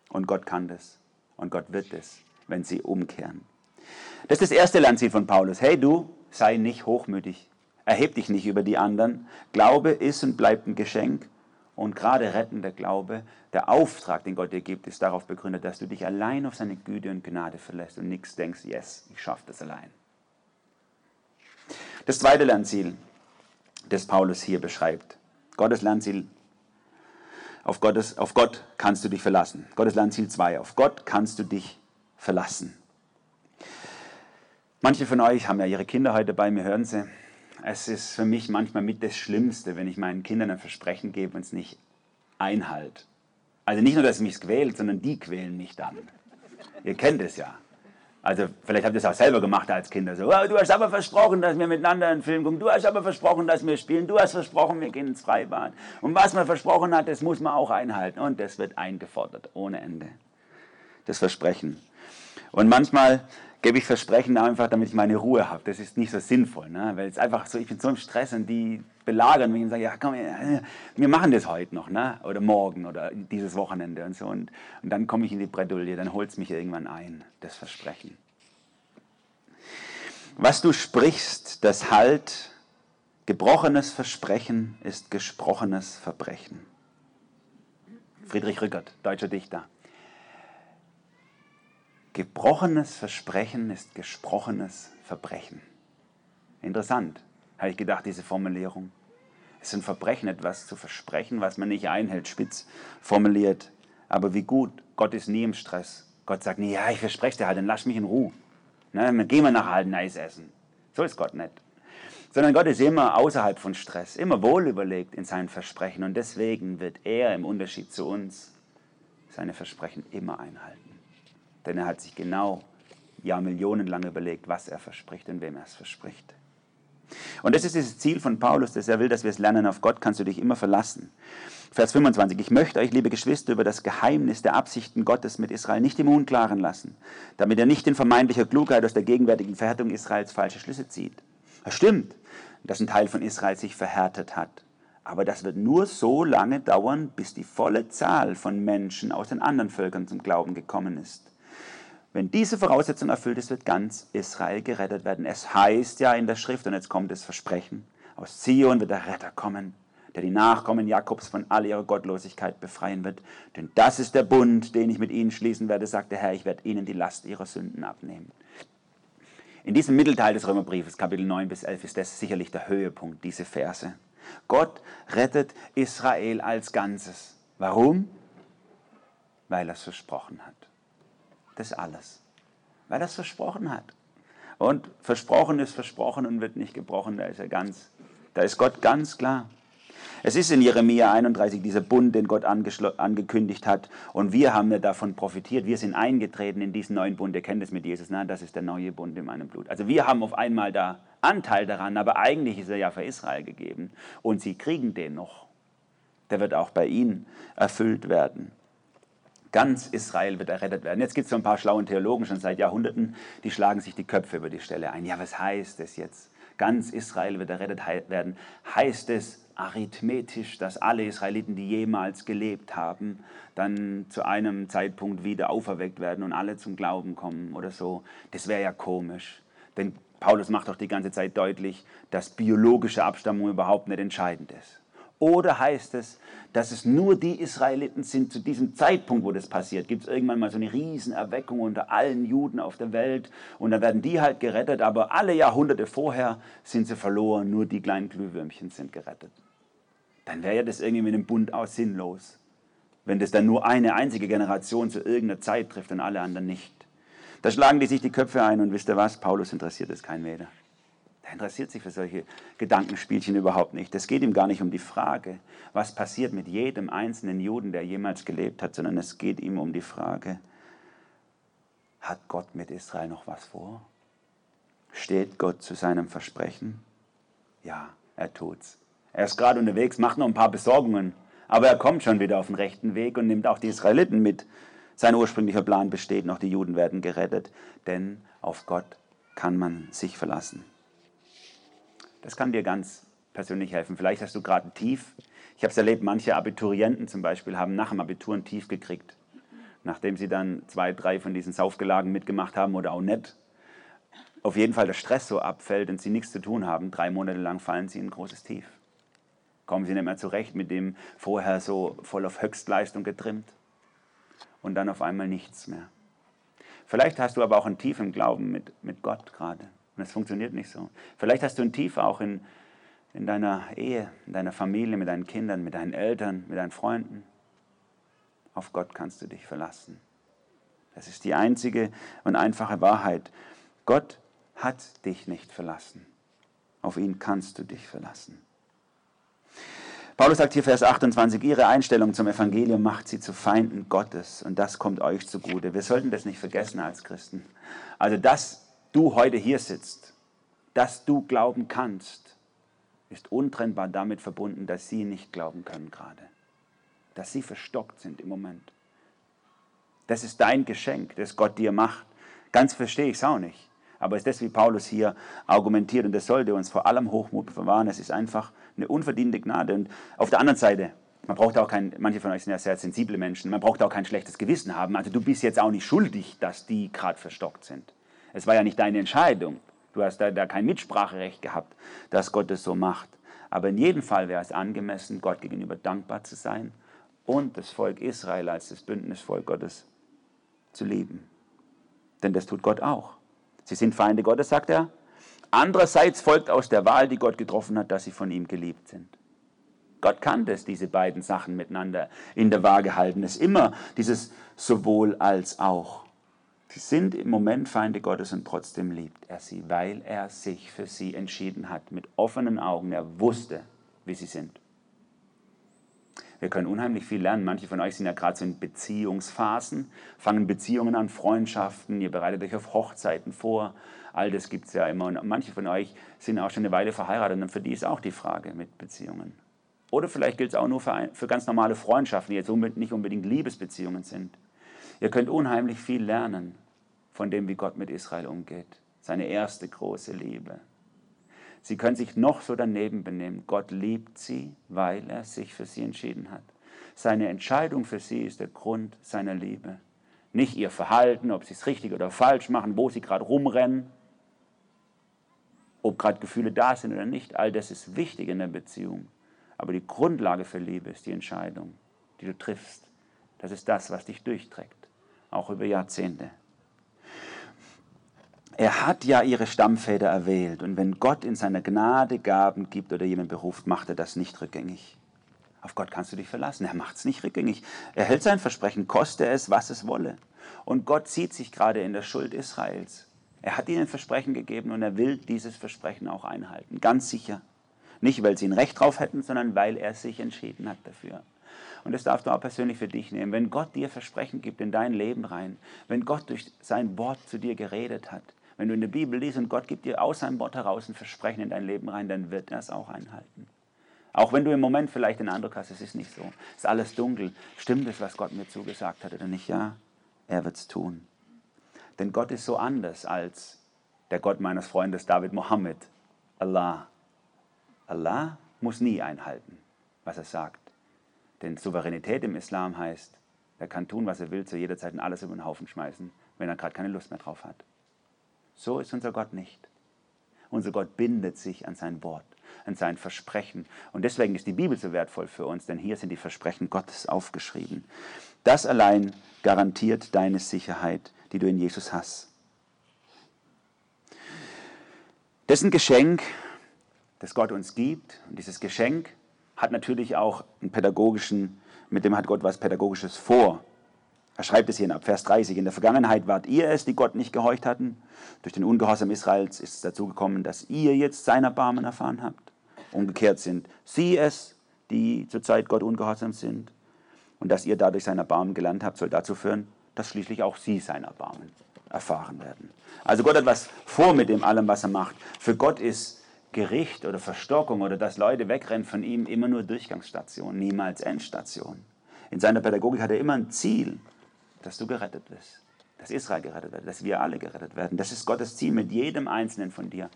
Und Gott kann das. Und Gott wird es, wenn sie umkehren. Das ist das erste Lernziel von Paulus. Hey du, sei nicht hochmütig. Erheb dich nicht über die anderen. Glaube ist und bleibt ein Geschenk. Und gerade rettender Glaube, der Auftrag, den Gott dir gibt, ist darauf begründet, dass du dich allein auf seine Güte und Gnade verlässt und nichts denkst, yes, ich schaffe das allein. Das zweite Lernziel, das Paulus hier beschreibt. Gottes Lernziel. Auf, Gottes, auf Gott kannst du dich verlassen. Gottes Lernziel 2. Auf Gott kannst du dich verlassen. Manche von euch haben ja ihre Kinder heute bei mir, hören sie. Es ist für mich manchmal mit das Schlimmste, wenn ich meinen Kindern ein Versprechen gebe und es nicht einhalte. Also nicht nur, dass sie mich quält, sondern die quälen mich dann. Ihr kennt es ja. Also vielleicht habt ihr es auch selber gemacht als Kinder. So, oh, du hast aber versprochen, dass wir miteinander einen Film gucken. Du hast aber versprochen, dass wir spielen. Du hast versprochen, wir gehen ins Freibad. Und was man versprochen hat, das muss man auch einhalten. Und das wird eingefordert, ohne Ende. Das Versprechen. Und manchmal gebe ich Versprechen einfach, damit ich meine Ruhe habe. Das ist nicht so sinnvoll, ne? weil es einfach so, ich bin so im Stress und die belagern mich und sagen, ja komm, wir machen das heute noch, ne? oder morgen oder dieses Wochenende und so. Und, und dann komme ich in die Bredouille, dann holt es mich irgendwann ein, das Versprechen. Was du sprichst, das halt, gebrochenes Versprechen ist gesprochenes Verbrechen. Friedrich Rückert, deutscher Dichter. Gebrochenes Versprechen ist gesprochenes Verbrechen. Interessant, habe ich gedacht, diese Formulierung. Es ist ein Verbrechen, etwas zu versprechen, was man nicht einhält, spitz formuliert. Aber wie gut, Gott ist nie im Stress. Gott sagt nie, ja, ich verspreche dir halt, dann lass mich in Ruhe. Ne, dann gehen wir nachher halt ein Eis essen. So ist Gott nicht. Sondern Gott ist immer außerhalb von Stress, immer wohlüberlegt in seinen Versprechen. Und deswegen wird er im Unterschied zu uns seine Versprechen immer einhalten. Denn er hat sich genau, ja millionenlang überlegt, was er verspricht und wem er es verspricht. Und das ist das Ziel von Paulus, dass er will, dass wir es lernen, auf Gott kannst du dich immer verlassen. Vers 25, ich möchte euch, liebe Geschwister, über das Geheimnis der Absichten Gottes mit Israel nicht im Unklaren lassen, damit er nicht in vermeintlicher Klugheit aus der gegenwärtigen Verhärtung Israels falsche Schlüsse zieht. Es stimmt, dass ein Teil von Israel sich verhärtet hat. Aber das wird nur so lange dauern, bis die volle Zahl von Menschen aus den anderen Völkern zum Glauben gekommen ist. Wenn diese Voraussetzung erfüllt ist, wird ganz Israel gerettet werden. Es heißt ja in der Schrift, und jetzt kommt das Versprechen, aus Zion wird der Retter kommen, der die Nachkommen Jakobs von all ihrer Gottlosigkeit befreien wird. Denn das ist der Bund, den ich mit ihnen schließen werde, sagt der Herr, ich werde ihnen die Last ihrer Sünden abnehmen. In diesem Mittelteil des Römerbriefes, Kapitel 9 bis 11, ist das sicherlich der Höhepunkt, diese Verse. Gott rettet Israel als Ganzes. Warum? Weil er es versprochen hat. Das alles. Weil er es versprochen hat. Und versprochen ist versprochen und wird nicht gebrochen. Da ist er ganz, da ist Gott ganz klar. Es ist in Jeremia 31 dieser Bund, den Gott angekündigt hat. Und wir haben ja davon profitiert. Wir sind eingetreten in diesen neuen Bund. Ihr kennt es mit Jesus. Nein, das ist der neue Bund in meinem Blut. Also wir haben auf einmal da Anteil daran. Aber eigentlich ist er ja für Israel gegeben. Und sie kriegen den noch. Der wird auch bei ihnen erfüllt werden. Ganz Israel wird errettet werden. Jetzt gibt es so ein paar schlauen Theologen schon seit Jahrhunderten, die schlagen sich die Köpfe über die Stelle ein. Ja, was heißt das jetzt? Ganz Israel wird errettet werden. Heißt es arithmetisch, dass alle Israeliten, die jemals gelebt haben, dann zu einem Zeitpunkt wieder auferweckt werden und alle zum Glauben kommen oder so? Das wäre ja komisch. Denn Paulus macht doch die ganze Zeit deutlich, dass biologische Abstammung überhaupt nicht entscheidend ist. Oder heißt es, dass es nur die Israeliten sind zu diesem Zeitpunkt, wo das passiert? Gibt es irgendwann mal so eine Riesenerweckung unter allen Juden auf der Welt und dann werden die halt gerettet, aber alle Jahrhunderte vorher sind sie verloren, nur die kleinen Glühwürmchen sind gerettet. Dann wäre ja das irgendwie mit dem Bund aus sinnlos, wenn das dann nur eine einzige Generation zu irgendeiner Zeit trifft und alle anderen nicht. Da schlagen die sich die Köpfe ein und wisst ihr was, Paulus interessiert es kein Meter. Er interessiert sich für solche Gedankenspielchen überhaupt nicht. Es geht ihm gar nicht um die Frage, was passiert mit jedem einzelnen Juden, der jemals gelebt hat, sondern es geht ihm um die Frage, hat Gott mit Israel noch was vor? Steht Gott zu seinem Versprechen? Ja, er tut's. Er ist gerade unterwegs, macht noch ein paar Besorgungen, aber er kommt schon wieder auf den rechten Weg und nimmt auch die Israeliten mit. Sein ursprünglicher Plan besteht noch, die Juden werden gerettet, denn auf Gott kann man sich verlassen. Das kann dir ganz persönlich helfen. Vielleicht hast du gerade ein Tief. Ich habe es erlebt, manche Abiturienten zum Beispiel haben nach dem Abitur ein Tief gekriegt, nachdem sie dann zwei, drei von diesen Saufgelagen mitgemacht haben oder auch nicht. Auf jeden Fall der Stress so abfällt und sie nichts zu tun haben. Drei Monate lang fallen sie in ein großes Tief. Kommen sie nicht mehr zurecht mit dem vorher so voll auf Höchstleistung getrimmt und dann auf einmal nichts mehr. Vielleicht hast du aber auch ein Tief im Glauben mit, mit Gott gerade. Und es funktioniert nicht so. Vielleicht hast du ein Tief auch in, in deiner Ehe, in deiner Familie, mit deinen Kindern, mit deinen Eltern, mit deinen Freunden. Auf Gott kannst du dich verlassen. Das ist die einzige und einfache Wahrheit. Gott hat dich nicht verlassen. Auf ihn kannst du dich verlassen. Paulus sagt hier Vers 28, ihre Einstellung zum Evangelium macht sie zu Feinden Gottes und das kommt euch zugute. Wir sollten das nicht vergessen als Christen. Also das du heute hier sitzt, dass du glauben kannst, ist untrennbar damit verbunden, dass sie nicht glauben können gerade. Dass sie verstockt sind im Moment. Das ist dein Geschenk, das Gott dir macht. Ganz verstehe ich es auch nicht. Aber ist das, wie Paulus hier argumentiert. Und das sollte uns vor allem Hochmut verwahren. Es ist einfach eine unverdiente Gnade. Und auf der anderen Seite, man braucht auch kein, manche von euch sind ja sehr sensible Menschen, man braucht auch kein schlechtes Gewissen haben. Also du bist jetzt auch nicht schuldig, dass die gerade verstockt sind. Es war ja nicht deine Entscheidung. Du hast da, da kein Mitspracherecht gehabt, dass Gott es so macht. Aber in jedem Fall wäre es angemessen, Gott gegenüber dankbar zu sein und das Volk Israel als das Bündnisvolk Gottes zu lieben. Denn das tut Gott auch. Sie sind Feinde Gottes, sagt er. Andererseits folgt aus der Wahl, die Gott getroffen hat, dass sie von ihm geliebt sind. Gott kann das, diese beiden Sachen miteinander in der Waage halten. Es ist immer dieses sowohl als auch. Sie sind im Moment Feinde Gottes und trotzdem liebt er sie, weil er sich für sie entschieden hat, mit offenen Augen. Er wusste, wie sie sind. Wir können unheimlich viel lernen. Manche von euch sind ja gerade so in Beziehungsphasen, fangen Beziehungen an, Freundschaften, ihr bereitet euch auf Hochzeiten vor. All das gibt es ja immer. Und manche von euch sind auch schon eine Weile verheiratet und für die ist auch die Frage mit Beziehungen. Oder vielleicht gilt es auch nur für, für ganz normale Freundschaften, die jetzt nicht unbedingt Liebesbeziehungen sind. Ihr könnt unheimlich viel lernen von dem, wie Gott mit Israel umgeht. Seine erste große Liebe. Sie können sich noch so daneben benehmen. Gott liebt sie, weil er sich für sie entschieden hat. Seine Entscheidung für sie ist der Grund seiner Liebe. Nicht ihr Verhalten, ob sie es richtig oder falsch machen, wo sie gerade rumrennen, ob gerade Gefühle da sind oder nicht. All das ist wichtig in der Beziehung. Aber die Grundlage für Liebe ist die Entscheidung, die du triffst. Das ist das, was dich durchträgt auch über Jahrzehnte. Er hat ja ihre Stammväter erwählt und wenn Gott in seiner Gnade Gaben gibt oder jemand beruft, macht er das nicht rückgängig. Auf Gott kannst du dich verlassen. Er macht es nicht rückgängig. Er hält sein Versprechen, koste es, was es wolle. Und Gott sieht sich gerade in der Schuld Israels. Er hat ihnen ein Versprechen gegeben und er will dieses Versprechen auch einhalten. Ganz sicher. Nicht, weil sie ein Recht drauf hätten, sondern weil er sich entschieden hat dafür. Und das darfst du auch persönlich für dich nehmen. Wenn Gott dir Versprechen gibt in dein Leben rein, wenn Gott durch sein Wort zu dir geredet hat, wenn du in der Bibel liest und Gott gibt dir aus seinem Wort heraus ein Versprechen in dein Leben rein, dann wird er es auch einhalten. Auch wenn du im Moment vielleicht den Eindruck hast, es ist nicht so, es ist alles dunkel. Stimmt es, was Gott mir zugesagt hat oder nicht? Ja, er wird es tun. Denn Gott ist so anders als der Gott meines Freundes David Mohammed, Allah. Allah muss nie einhalten, was er sagt. Denn Souveränität im Islam heißt, er kann tun, was er will, zu jeder Zeit und alles über den Haufen schmeißen, wenn er gerade keine Lust mehr drauf hat. So ist unser Gott nicht. Unser Gott bindet sich an sein Wort, an sein Versprechen. Und deswegen ist die Bibel so wertvoll für uns, denn hier sind die Versprechen Gottes aufgeschrieben. Das allein garantiert deine Sicherheit, die du in Jesus hast. Das ist ein Geschenk, das Gott uns gibt. Und dieses Geschenk hat natürlich auch einen pädagogischen, mit dem hat Gott was Pädagogisches vor. Er schreibt es hier ab Vers 30. In der Vergangenheit wart ihr es, die Gott nicht gehorcht hatten. Durch den Ungehorsam Israels ist es dazu gekommen, dass ihr jetzt sein Erbarmen erfahren habt. Umgekehrt sind sie es, die zurzeit Gott ungehorsam sind. Und dass ihr dadurch sein Erbarmen gelernt habt, soll dazu führen, dass schließlich auch sie sein Erbarmen erfahren werden. Also Gott hat was vor mit dem allem, was er macht. Für Gott ist Gericht oder Verstockung oder dass Leute wegrennen von ihm immer nur Durchgangsstation, niemals Endstation. In seiner Pädagogik hat er immer ein Ziel, dass du gerettet wirst, dass Israel gerettet wird, dass wir alle gerettet werden. Das ist Gottes Ziel mit jedem Einzelnen von dir.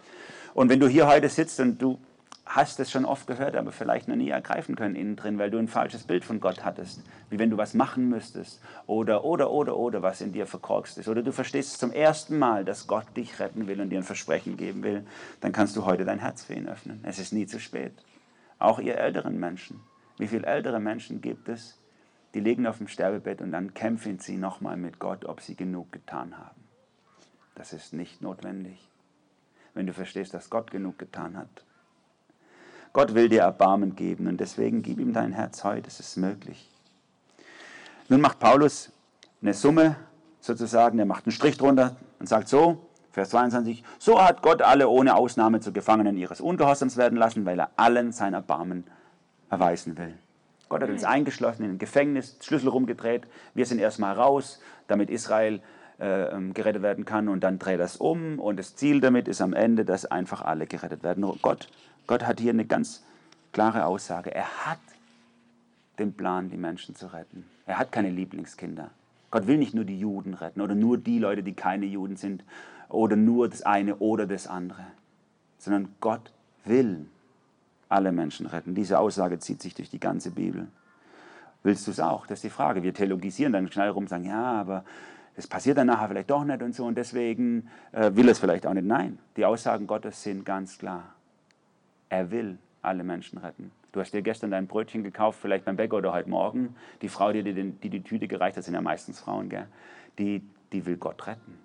Und wenn du hier heute sitzt und du hast es schon oft gehört, aber vielleicht noch nie ergreifen können innen drin, weil du ein falsches Bild von Gott hattest, wie wenn du was machen müsstest oder, oder, oder, oder, was in dir verkorkst ist. Oder du verstehst zum ersten Mal, dass Gott dich retten will und dir ein Versprechen geben will, dann kannst du heute dein Herz für ihn öffnen. Es ist nie zu spät. Auch ihr älteren Menschen. Wie viele ältere Menschen gibt es, die liegen auf dem Sterbebett und dann kämpfen sie nochmal mit Gott, ob sie genug getan haben. Das ist nicht notwendig. Wenn du verstehst, dass Gott genug getan hat, Gott will dir Erbarmen geben und deswegen gib ihm dein Herz heute, es ist möglich. Nun macht Paulus eine Summe sozusagen, er macht einen Strich drunter und sagt so, Vers 22, so hat Gott alle ohne Ausnahme zu Gefangenen ihres Ungehorsams werden lassen, weil er allen sein Erbarmen erweisen will. Gott hat uns eingeschlossen in ein Gefängnis, Schlüssel rumgedreht, wir sind erstmal raus, damit Israel äh, ähm, gerettet werden kann und dann dreht er es um und das Ziel damit ist am Ende, dass einfach alle gerettet werden. Gott Gott hat hier eine ganz klare Aussage. Er hat den Plan, die Menschen zu retten. Er hat keine Lieblingskinder. Gott will nicht nur die Juden retten oder nur die Leute, die keine Juden sind oder nur das eine oder das andere, sondern Gott will alle Menschen retten. Diese Aussage zieht sich durch die ganze Bibel. Willst du es auch? Das ist die Frage. Wir theologisieren dann schnell rum und sagen, ja, aber das passiert dann nachher vielleicht doch nicht und so und deswegen äh, will es vielleicht auch nicht. Nein, die Aussagen Gottes sind ganz klar. Er will alle Menschen retten. Du hast dir gestern dein Brötchen gekauft, vielleicht beim Bäcker oder heute Morgen. Die Frau, die dir die, die, Tüte gereicht hat, sind ja meistens Frauen, gell? Die, die will Gott retten.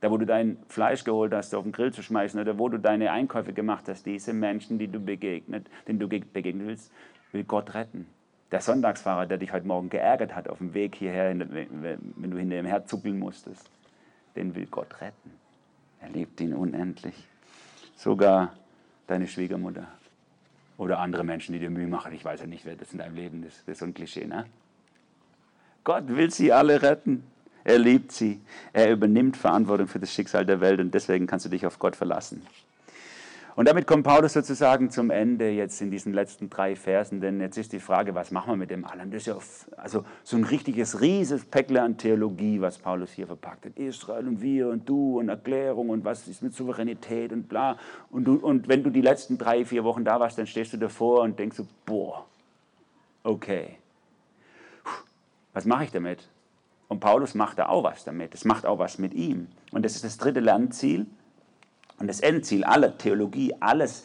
Da, wo du dein Fleisch geholt hast, auf den Grill zu schmeißen oder wo du deine Einkäufe gemacht hast, diese Menschen, die du begegnet, denen du begegnen willst, will Gott retten. Der Sonntagsfahrer, der dich heute Morgen geärgert hat auf dem Weg hierher, wenn du hinter ihm herzuckeln musstest, den will Gott retten. Er liebt ihn unendlich. Sogar deine Schwiegermutter oder andere Menschen, die dir Mühe machen. Ich weiß ja nicht, wer das in deinem Leben ist. Das ist so ein Klischee, ne? Gott will sie alle retten. Er liebt sie. Er übernimmt Verantwortung für das Schicksal der Welt und deswegen kannst du dich auf Gott verlassen. Und damit kommt Paulus sozusagen zum Ende jetzt in diesen letzten drei Versen, denn jetzt ist die Frage, was machen wir mit dem allem? Das ist ja also so ein richtiges rieses Päckle an Theologie, was Paulus hier verpackt hat. Israel und wir und du und Erklärung und was ist mit Souveränität und bla. Und, du, und wenn du die letzten drei, vier Wochen da warst, dann stehst du davor und denkst so, boah, okay, was mache ich damit? Und Paulus macht da auch was damit. Es macht auch was mit ihm. Und das ist das dritte Lernziel. Und das Endziel aller Theologie, alles,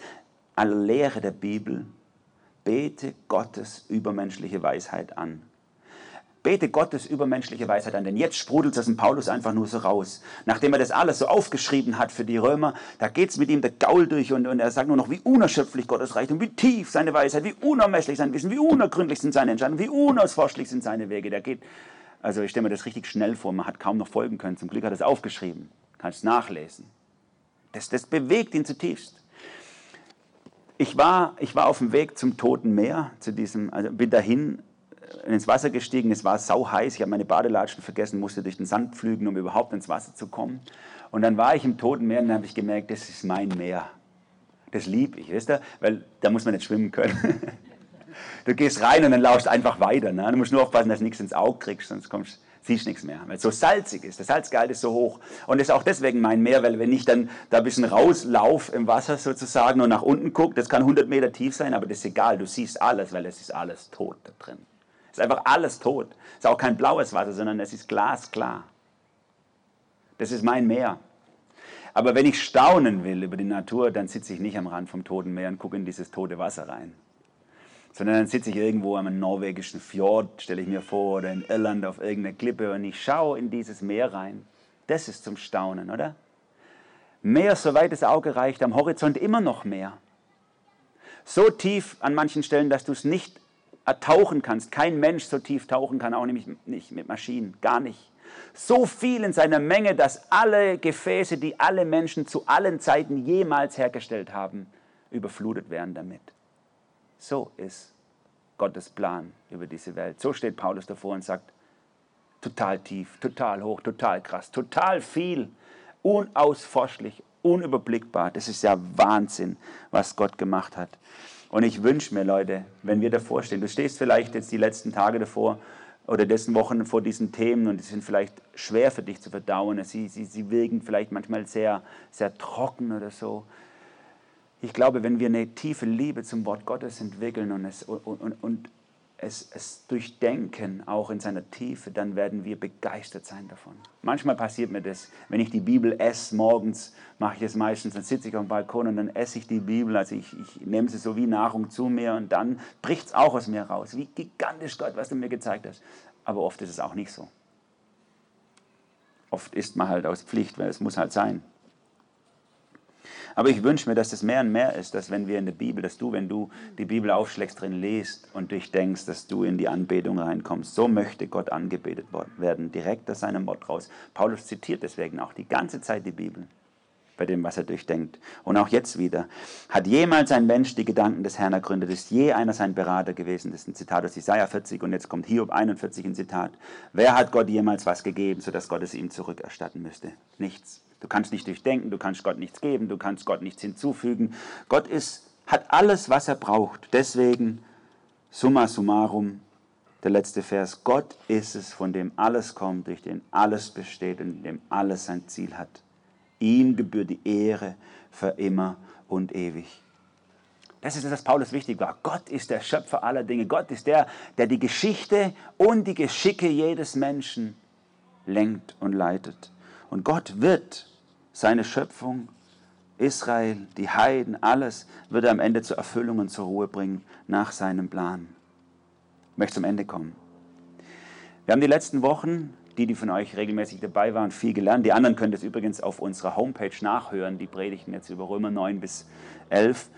aller Lehre der Bibel, bete Gottes übermenschliche Weisheit an. Bete Gottes übermenschliche Weisheit an, denn jetzt sprudelt es in Paulus einfach nur so raus. Nachdem er das alles so aufgeschrieben hat für die Römer, da geht es mit ihm der Gaul durch und, und er sagt nur noch, wie unerschöpflich Gottes Reichtum, wie tief seine Weisheit, wie unermesslich sein Wissen, wie unergründlich sind seine Entscheidungen, wie unausforschlich sind seine Wege. Der geht, also ich stelle mir das richtig schnell vor, man hat kaum noch folgen können. Zum Glück hat er es aufgeschrieben, kann es nachlesen. Das, das bewegt ihn zutiefst. ich war, ich war auf dem Weg zum Toten Meer, zu diesem, also bin dahin äh, ins Wasser gestiegen, es war sau heiß, ich habe meine Badelatschen vergessen, musste durch den Sand pflügen, um überhaupt ins Wasser zu kommen. Und dann war ich im Toten Meer und dann habe ich gemerkt, das ist mein Meer. Das liebe ich, wisst ihr? Weil da muss man nicht schwimmen können. du gehst rein und dann laufst einfach weiter. Ne? Du musst nur aufpassen, dass du nichts ins Auge kriegst, sonst kommst, siehst nichts mehr. Weil es so salzig ist. Der Salzgehalt ist so hoch. Und das ist auch deswegen mein Meer, weil wenn ich dann da ein bisschen rauslaufe im Wasser sozusagen und nach unten gucke, das kann 100 Meter tief sein, aber das ist egal. Du siehst alles, weil es ist alles tot da drin. Es ist einfach alles tot. Es ist auch kein blaues Wasser, sondern es ist glasklar. Das ist mein Meer. Aber wenn ich staunen will über die Natur, dann sitze ich nicht am Rand vom Toten Meer und gucke in dieses tote Wasser rein. Sondern dann sitze ich irgendwo am norwegischen Fjord, stelle ich mir vor, oder in Irland auf irgendeiner Klippe und ich schaue in dieses Meer rein. Das ist zum Staunen, oder? Meer, soweit das Auge reicht, am Horizont immer noch mehr. So tief an manchen Stellen, dass du es nicht ertauchen kannst. Kein Mensch so tief tauchen kann, auch nämlich nicht mit Maschinen, gar nicht so viel in seiner Menge, dass alle Gefäße, die alle Menschen zu allen Zeiten jemals hergestellt haben, überflutet werden damit. So ist Gottes Plan über diese Welt. So steht Paulus davor und sagt, total tief, total hoch, total krass, total viel, unausforschlich, unüberblickbar. Das ist ja Wahnsinn, was Gott gemacht hat. Und ich wünsche mir, Leute, wenn wir davor stehen, du stehst vielleicht jetzt die letzten Tage davor oder dessen Wochen vor diesen Themen und die sind vielleicht schwer für dich zu verdauen. Sie, sie, sie wirken vielleicht manchmal sehr, sehr trocken oder so. Ich glaube, wenn wir eine tiefe Liebe zum Wort Gottes entwickeln und es, und, und, und es, es durchdenken, auch in seiner Tiefe, dann werden wir begeistert sein davon. Manchmal passiert mir das, wenn ich die Bibel esse, morgens mache ich es meistens, dann sitze ich auf dem Balkon und dann esse ich die Bibel, also ich, ich nehme sie so wie Nahrung zu mir und dann bricht es auch aus mir raus. Wie gigantisch Gott, was du mir gezeigt hast. Aber oft ist es auch nicht so. Oft isst man halt aus Pflicht, weil es muss halt sein. Aber ich wünsche mir, dass das mehr und mehr ist, dass wenn wir in der Bibel, dass du, wenn du die Bibel aufschlägst, drin liest und durchdenkst, dass du in die Anbetung reinkommst. So möchte Gott angebetet werden, direkt aus seinem Wort raus. Paulus zitiert deswegen auch die ganze Zeit die Bibel bei dem, was er durchdenkt. Und auch jetzt wieder. Hat jemals ein Mensch die Gedanken des Herrn ergründet? Ist je einer sein Berater gewesen? Das ist ein Zitat aus Isaiah 40 und jetzt kommt Hiob 41 ein Zitat. Wer hat Gott jemals was gegeben, sodass Gott es ihm zurückerstatten müsste? Nichts. Du kannst nicht durchdenken, du kannst Gott nichts geben, du kannst Gott nichts hinzufügen. Gott ist, hat alles, was er braucht. Deswegen, summa summarum, der letzte Vers, Gott ist es, von dem alles kommt, durch den alles besteht und in dem alles sein Ziel hat. Ihm gebührt die Ehre für immer und ewig. Das ist das, was Paulus wichtig war. Gott ist der Schöpfer aller Dinge. Gott ist der, der die Geschichte und die Geschicke jedes Menschen lenkt und leitet. Und Gott wird seine Schöpfung, Israel, die Heiden, alles wird er am Ende zur Erfüllung und zur Ruhe bringen nach seinem Plan. Ich möchte zum Ende kommen. Wir haben die letzten Wochen, die, die von euch regelmäßig dabei waren, viel gelernt. Die anderen können das übrigens auf unserer Homepage nachhören, die Predigten jetzt über Römer 9 bis 11.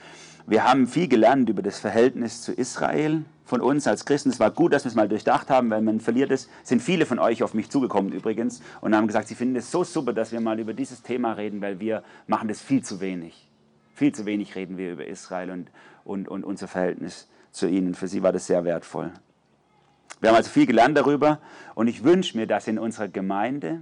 Wir haben viel gelernt über das Verhältnis zu Israel, von uns als Christen. Es war gut, dass wir es mal durchdacht haben, weil man verliert es. Sind viele von euch auf mich zugekommen übrigens und haben gesagt, sie finden es so super, dass wir mal über dieses Thema reden, weil wir machen das viel zu wenig. Viel zu wenig reden wir über Israel und, und, und unser Verhältnis zu ihnen. Für sie war das sehr wertvoll. Wir haben also viel gelernt darüber und ich wünsche mir, dass in unserer Gemeinde,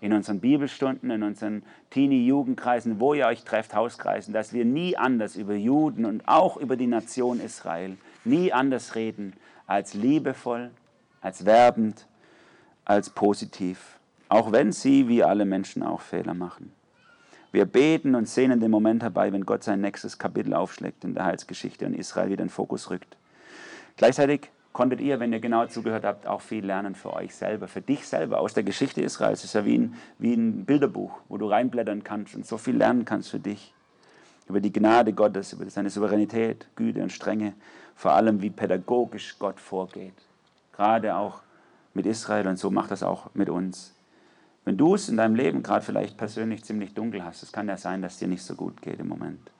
in unseren Bibelstunden, in unseren Teenie-Jugendkreisen, wo ihr euch trefft, Hauskreisen, dass wir nie anders über Juden und auch über die Nation Israel nie anders reden als liebevoll, als werbend, als positiv, auch wenn sie wie alle Menschen auch Fehler machen. Wir beten und sehnen den Moment herbei, wenn Gott sein nächstes Kapitel aufschlägt in der Heilsgeschichte und Israel wieder in den Fokus rückt. Gleichzeitig konntet ihr, wenn ihr genau zugehört habt, auch viel lernen für euch selber, für dich selber aus der Geschichte Israels. Es ist ja wie ein, wie ein Bilderbuch, wo du reinblättern kannst und so viel lernen kannst für dich. Über die Gnade Gottes, über seine Souveränität, Güte und Strenge, vor allem wie pädagogisch Gott vorgeht. Gerade auch mit Israel und so macht das auch mit uns. Wenn du es in deinem Leben gerade vielleicht persönlich ziemlich dunkel hast, es kann ja sein, dass es dir nicht so gut geht im Moment.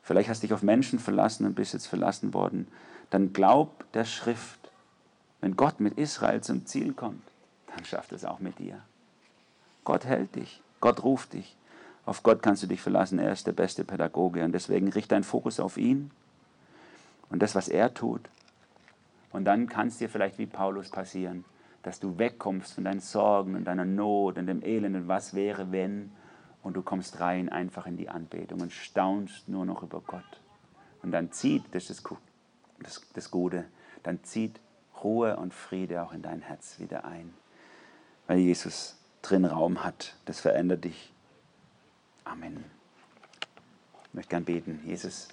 Vielleicht hast du dich auf Menschen verlassen und bist jetzt verlassen worden. Dann glaub der Schrift. Wenn Gott mit Israel zum Ziel kommt, dann schafft es auch mit dir. Gott hält dich. Gott ruft dich. Auf Gott kannst du dich verlassen, er ist der beste Pädagoge und deswegen richte deinen Fokus auf ihn und das, was er tut. Und dann kann es dir vielleicht wie Paulus passieren, dass du wegkommst von deinen Sorgen und deiner Not und dem Elend und was wäre, wenn, und du kommst rein einfach in die Anbetung und staunst nur noch über Gott. Und dann zieht, das ist das, das Gute, dann zieht Ruhe und Friede auch in dein Herz wieder ein, weil Jesus drin Raum hat. Das verändert dich. Amen. Ich möchte gern beten. Jesus,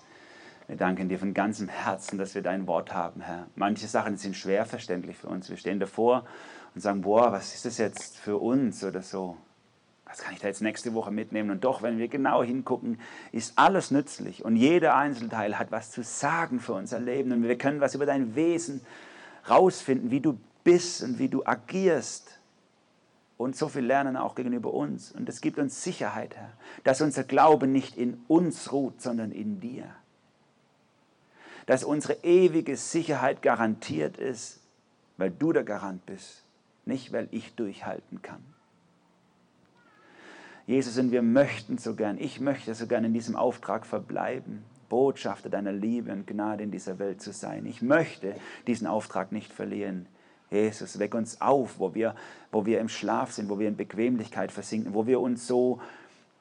wir danken dir von ganzem Herzen, dass wir dein Wort haben, Herr. Manche Sachen sind schwer verständlich für uns. Wir stehen davor und sagen, boah, was ist das jetzt für uns oder so. Was kann ich da jetzt nächste Woche mitnehmen? Und doch, wenn wir genau hingucken, ist alles nützlich. Und jeder Einzelteil hat was zu sagen für unser Leben. Und wir können was über dein Wesen rausfinden, wie du bist und wie du agierst. Und so viel lernen auch gegenüber uns. Und es gibt uns Sicherheit, Herr, dass unser Glaube nicht in uns ruht, sondern in dir dass unsere ewige Sicherheit garantiert ist, weil du der Garant bist, nicht weil ich durchhalten kann. Jesus, und wir möchten so gern, ich möchte so gern in diesem Auftrag verbleiben, Botschafter deiner Liebe und Gnade in dieser Welt zu sein. Ich möchte diesen Auftrag nicht verlieren. Jesus, weck uns auf, wo wir, wo wir im Schlaf sind, wo wir in Bequemlichkeit versinken, wo wir uns so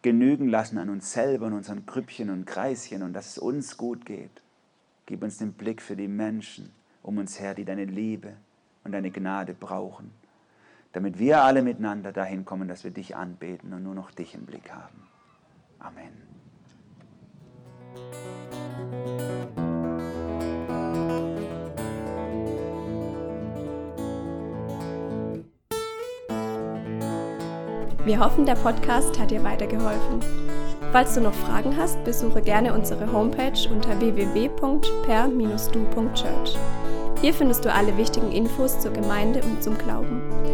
genügen lassen an uns selber und unseren Krüppchen und Kreischen und dass es uns gut geht. Gib uns den Blick für die Menschen um uns her, die deine Liebe und deine Gnade brauchen, damit wir alle miteinander dahin kommen, dass wir dich anbeten und nur noch dich im Blick haben. Amen. Wir hoffen, der Podcast hat dir weitergeholfen. Falls du noch Fragen hast, besuche gerne unsere Homepage unter www.per-du.church. Hier findest du alle wichtigen Infos zur Gemeinde und zum Glauben.